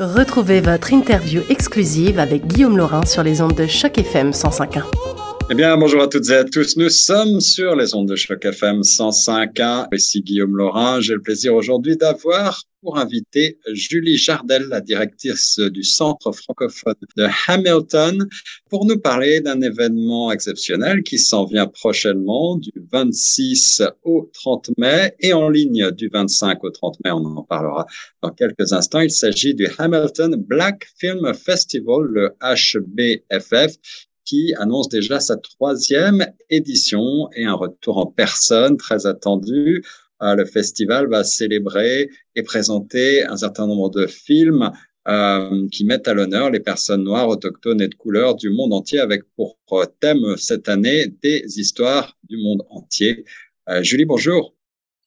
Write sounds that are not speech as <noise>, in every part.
Retrouvez votre interview exclusive avec Guillaume Laurin sur les ondes de Choc FM 105.1. Eh bien, bonjour à toutes et à tous. Nous sommes sur les ondes de Choc FM 105.1. Ici Guillaume Laurin. J'ai le plaisir aujourd'hui d'avoir pour inviter Julie Jardel, la directrice du Centre francophone de Hamilton, pour nous parler d'un événement exceptionnel qui s'en vient prochainement du 26 au 30 mai et en ligne du 25 au 30 mai. On en parlera dans quelques instants. Il s'agit du Hamilton Black Film Festival, le HBFF, qui annonce déjà sa troisième édition et un retour en personne très attendu. Euh, le festival va célébrer et présenter un certain nombre de films euh, qui mettent à l'honneur les personnes noires, autochtones et de couleur du monde entier avec pour thème cette année des histoires du monde entier. Euh, Julie, bonjour.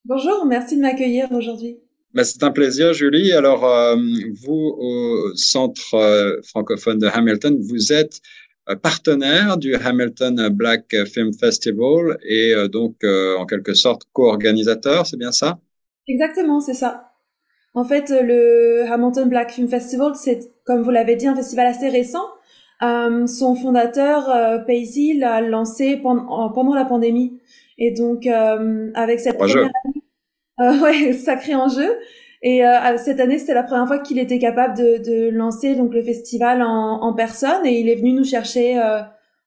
Bonjour, merci de m'accueillir aujourd'hui. Ben, c'est un plaisir, Julie. Alors, euh, vous, au Centre francophone de Hamilton, vous êtes euh, partenaire du Hamilton Black Film Festival et euh, donc euh, en quelque sorte co-organisateur, c'est bien ça? Exactement, c'est ça. En fait, le Hamilton Black Film Festival, c'est, comme vous l'avez dit, un festival assez récent. son fondateur, euh, Paisley, l'a lancé pendant, pendant la pandémie. Et donc, avec cette première année, <laughs> ouais, sacré enjeu. Et euh, cette année, c'était la première fois qu'il était capable de, de, lancer donc le festival en, en, personne et il est venu nous chercher euh,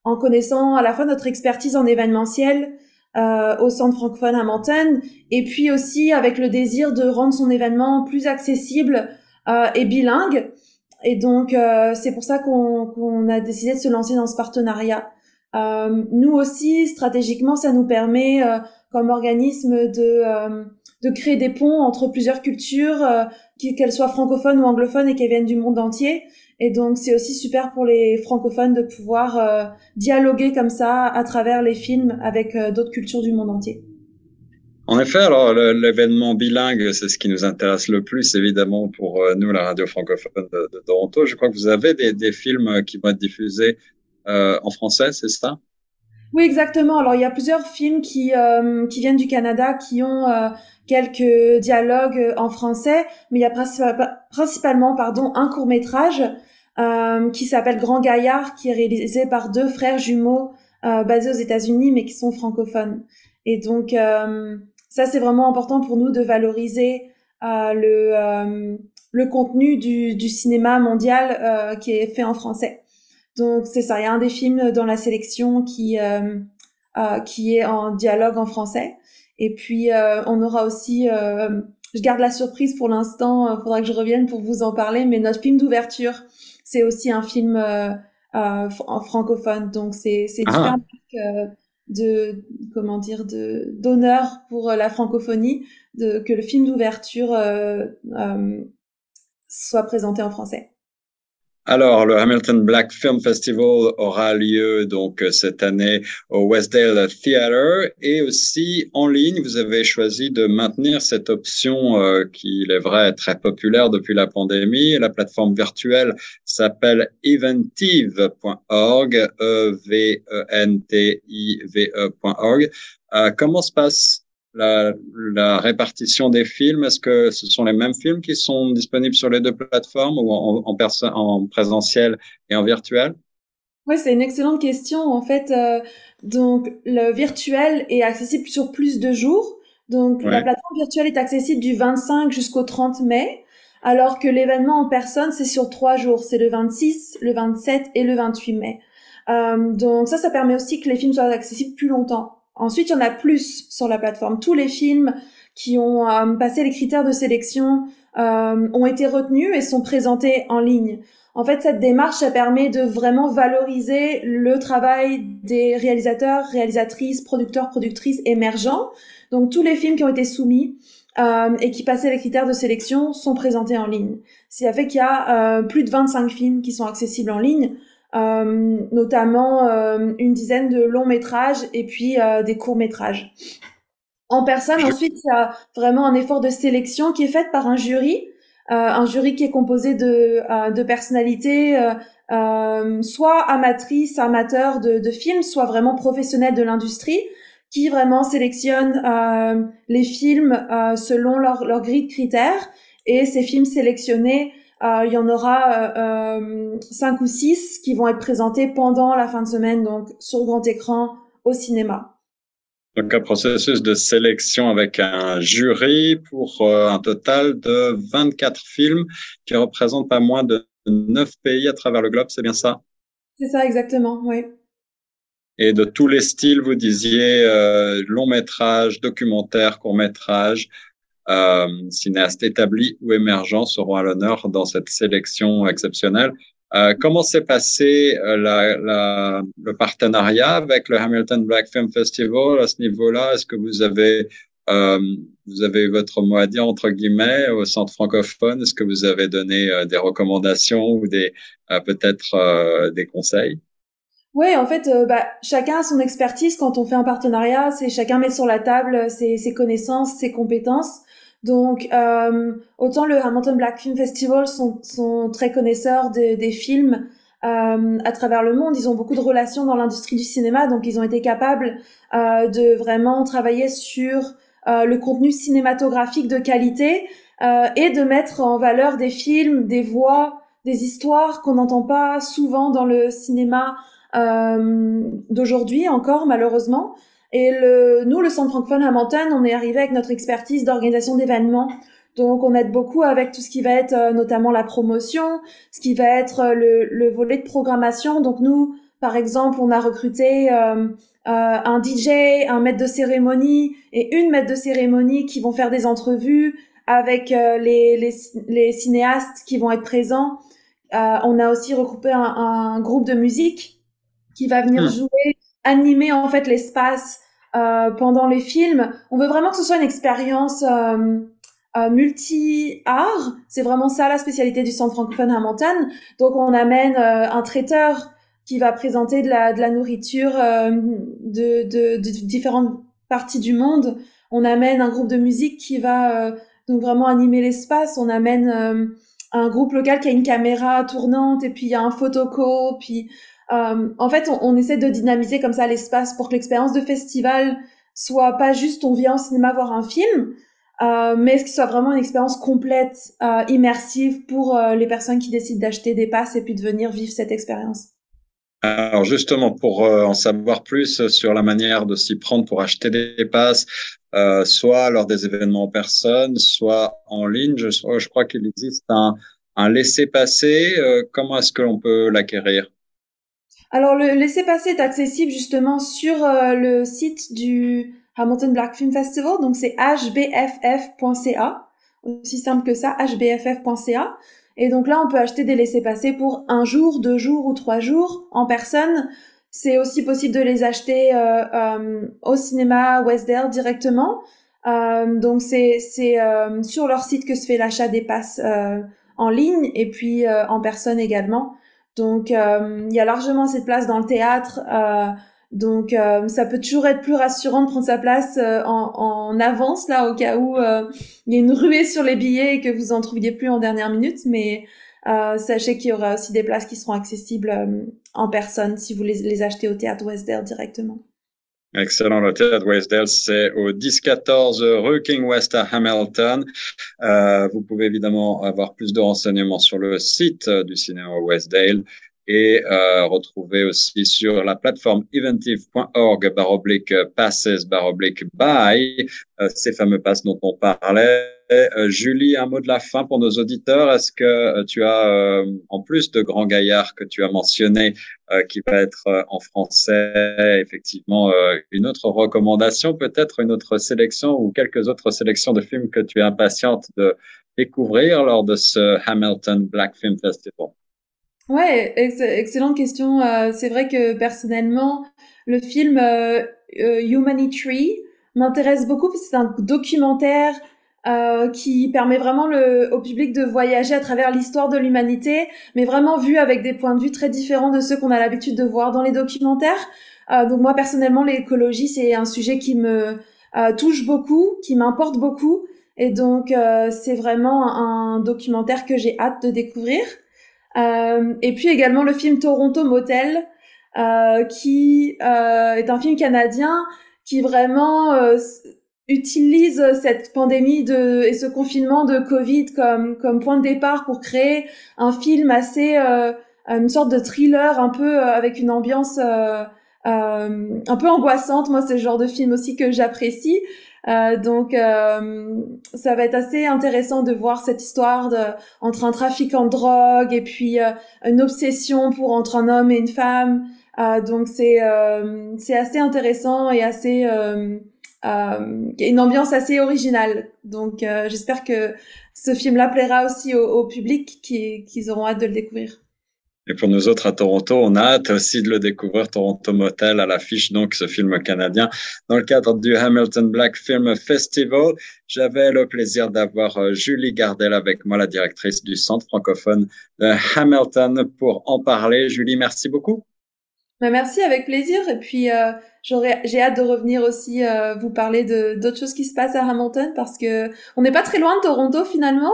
en connaissant à la fois notre expertise en événementiel euh, au Centre francophone à Menton et puis aussi avec le désir de rendre son événement plus accessible euh, et bilingue. Et donc, euh, c'est pour ça qu'on qu'on a décidé de se lancer dans ce partenariat. nous aussi, stratégiquement, ça nous permet, comme organisme, de de créer des ponts entre plusieurs cultures, euh, qu'elles soient francophones ou anglophones et qu'elles viennent du monde entier. Et donc c'est aussi super pour les francophones de pouvoir euh, dialoguer comme ça à travers les films avec euh, d'autres cultures du monde entier. En effet, alors l'événement bilingue, c'est ce qui nous intéresse le plus, évidemment, pour nous, la radio francophone de, Toronto. Je crois que vous avez des films qui vont être diffusés en français, c'est ça? Oui, exactement. Alors, il y a plusieurs films qui euh, qui viennent du Canada qui ont euh, quelques dialogues en français, mais il y a principalement, pardon, un court métrage euh, qui s'appelle Grand Gaillard, qui est réalisé par deux frères jumeaux basés aux États-Unis, mais qui sont francophones. Et donc, ça, c'est vraiment important pour nous de valoriser le le contenu du, du cinéma mondial qui est fait en français. Donc c'est ça, il y a un des films dans la sélection qui euh, euh, qui est en dialogue en français. Et puis euh, on aura aussi, je garde la surprise pour l'instant, il faudra que je revienne pour vous en parler, mais notre film d'ouverture, c'est aussi un film en francophone. Donc c'est c'est ah. de comment dire de d'honneur pour la francophonie de que le film d'ouverture soit présenté en français. Alors, le Hamilton Black Film Festival aura lieu donc cette année au Westdale Theatre et aussi en ligne. Vous avez choisi de maintenir cette option euh, qui, il est vrai, est très populaire depuis la pandémie. La plateforme virtuelle s'appelle eventive.org, E-V-E-N-T-I-V-E.org. Euh, comment se passe la, la, répartition des films Est-ce que ce sont les mêmes films qui sont disponibles sur les deux plateformes ou en, en, en présentiel et en virtuel? Oui, c'est une excellente question. En fait, euh, donc le virtuel est accessible sur plus de jours. Donc la plateforme virtuelle est accessible du 25 jusqu'au 30 mai, alors que l'événement en personne c'est sur trois jours. C'est le 26, le 27 et le 28 mai. Euh, donc ça, ça permet aussi que les films soient accessibles plus longtemps. Ensuite, il y en a plus sur la plateforme. Tous les films qui ont euh, passé les critères de sélection euh, ont été retenus et sont présentés en ligne. En fait, cette démarche, ça permet de vraiment valoriser le travail des réalisateurs, réalisatrices, producteurs, productrices émergents. Donc, tous les films qui ont été soumis euh, et qui passaient les critères de sélection sont présentés en ligne. Ça fait qu'il y a plus de 25 films qui sont accessibles en ligne. Euh, notamment euh, une dizaine de longs métrages et puis euh, des courts métrages. En personne, ensuite, il y a vraiment un effort de sélection qui est fait par un jury, un jury qui est composé de, de personnalités, soit amatrices, amateurs de, de films, soit vraiment professionnels de l'industrie, qui vraiment sélectionnent les films selon leur, leur grille de critères. Et ces films sélectionnés il y en aura cinq ou six qui vont être présentés pendant la fin de semaine, donc sur grand écran au cinéma. Donc un processus de sélection avec un jury pour un total de 24 films qui représentent pas moins de neuf pays à travers le globe, c'est bien ça? C'est ça exactement, oui et de tous les styles, vous disiez euh, long métrage, documentaire, court métrage, euh, cinéastes établis ou émergents seront à l'honneur dans cette sélection exceptionnelle. Euh, comment s'est passé euh, la, la, le partenariat avec le Hamilton Black Film Festival à ce niveau-là? Est-ce que vous avez euh, vous avez votre mot à dire entre guillemets au centre francophone? Est-ce que vous avez donné des recommandations ou des peut-être des conseils? Oui, en fait, euh, bah, chacun a son expertise quand on fait un partenariat. C'est chacun met sur la table euh, ses, ses connaissances, ses compétences. Donc, euh, autant le Hamilton Black Film Festival sont, sont très connaisseurs de, des films euh, à travers le monde. Ils ont beaucoup de relations dans l'industrie du cinéma, donc ils ont été capables euh, de vraiment travailler sur le contenu cinématographique de qualité et de mettre en valeur des films, des voix, des histoires qu'on n'entend pas souvent dans le cinéma euh, d'aujourd'hui encore malheureusement. Et le, nous, le Centre francophone Hamilton, on est arrivé avec notre expertise d'organisation d'événements. Donc, on aide beaucoup avec tout ce qui va être euh, notamment la promotion, ce qui va être euh, le, le, volet de programmation. Donc, nous, par exemple, on a recruté euh, un DJ, un maître de cérémonie et une maître de cérémonie qui vont faire des entrevues avec les, les, les, cinéastes qui vont être présents. on a aussi regroupé un, un groupe de musique qui va venir hmm. jouer, animer en fait l'espace euh, pendant les films. On veut vraiment que ce soit une expérience euh, euh, multi-art. C'est vraiment ça la spécialité du Centre francophone Hamilton. Donc on amène euh, un traiteur qui va présenter de la, de la nourriture euh, de, de, de, différentes parties du monde. On amène un groupe de musique qui va donc vraiment animer l'espace. On amène un groupe local qui a une caméra tournante et puis il y a un photoco, puis euh, en fait, on, essaie de dynamiser comme ça l'espace pour que l'expérience de festival soit pas juste on vient au cinéma voir un film, euh, mais ce soit vraiment une expérience complète, euh, immersive pour euh, les personnes qui décident d'acheter des passes et puis de venir vivre cette expérience. Alors justement, pour en savoir plus sur la manière de s'y prendre pour acheter des passes, soit lors des événements en personne, soit en ligne, je, je crois qu'il existe un, un laissez-passer. comment est-ce que l'on peut l'acquérir? Alors le laissez-passer est accessible justement sur euh, le site du Hamilton Black Film Festival, donc c'est hbff.ca, aussi simple que ça, hbff.ca. Et donc là, on peut acheter des laissez-passer pour un jour, deux jours ou trois jours en personne. C'est aussi possible de les acheter euh, euh, au cinéma Westdale directement. donc c'est c'est sur leur site que se fait l'achat des passes en ligne et puis en personne également. Donc, euh, il y a largement cette place dans le théâtre. Euh, donc, euh, ça peut toujours être plus rassurant de prendre sa place en, avance, là, au cas où il y a une ruée sur les billets et que vous en trouviez plus en dernière minute. Mais sachez qu'il y aura aussi des places qui seront accessibles en personne si vous les, les achetez au théâtre Westdale directement. Excellent. Le théâtre Westdale, c'est au 1014 rue King West à Hamilton. Euh, vous pouvez évidemment avoir plus de renseignements sur le site du cinéma Westdale et euh, retrouver aussi sur la plateforme eventive.org baroblique passes baroblique buy euh, ces fameux passes dont on parlait. Euh, Julie, un mot de la fin pour nos auditeurs. Est-ce que euh, tu as, euh, en plus de Grand Gaillard que tu as mentionné, qui va être en français, effectivement, une autre recommandation, peut-être une autre sélection ou quelques autres sélections de films que tu es impatiente de découvrir lors de ce Hamilton Black Film Festival? Ouais, excellente question. c'est vrai que personnellement, le film Humanity m'intéresse beaucoup parce que c'est un documentaire euh, qui permet vraiment le, au public de voyager à travers l'histoire de l'humanité, mais vraiment vu avec des points de vue très différents de ceux qu'on a l'habitude de voir dans les documentaires. Euh, donc moi personnellement, l'écologie c'est un sujet qui me euh, touche beaucoup, qui m'importe beaucoup, et donc euh, c'est vraiment un documentaire que j'ai hâte de découvrir. Euh, et puis également le film Toronto Motel, qui est un film canadien qui vraiment utilise cette pandémie de, et ce confinement de Covid comme, comme point de départ pour créer un film assez, euh, une sorte de thriller un peu euh, avec une ambiance euh, euh, un peu angoissante. Moi, c'est le genre de film aussi que j'apprécie. Euh, donc, ça va être assez intéressant de voir cette histoire de, entre un trafiquant de drogue et puis une obsession pour entre un homme et une femme. donc, c'est c'est assez intéressant et assez euh, une ambiance assez originale. Donc euh, j'espère que ce film-là plaira aussi au, public qui, qui auront hâte de le découvrir. Et pour nous autres à Toronto, on a hâte aussi de le découvrir, Toronto Motel à l'affiche, donc ce film canadien, dans le cadre du Hamilton Black Film Festival. J'avais le plaisir d'avoir euh, Julie Gardel avec moi, la directrice du Centre francophone de Hamilton, pour en parler. Julie, merci beaucoup. Ben, merci, avec plaisir. Et puis, euh, j'ai hâte de revenir aussi euh, vous parler de d'autres choses qui se passent à Hamilton parce que on n'est pas très loin de Toronto finalement.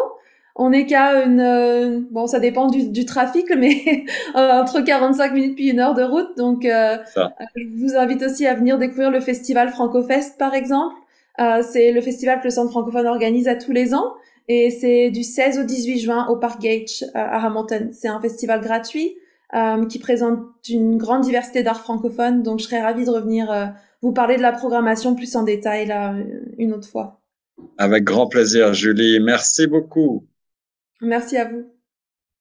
On est qu'à une euh, bon, ça dépend du, du trafic, mais <laughs> entre 45 minutes puis une heure de route. Donc, euh, je vous invite aussi à venir découvrir le festival Francofest par exemple. c'est le festival que le Centre francophone organise à tous les ans. Et c'est du 16 au 18 juin au Park Gate à Hamilton. C'est un festival gratuit euh, qui présente une grande diversité d'art francophones. Donc, je serais ravie de revenir euh, vous parler de la programmation plus en détail là une autre fois. Avec grand plaisir, Julie. Merci beaucoup. Merci à vous.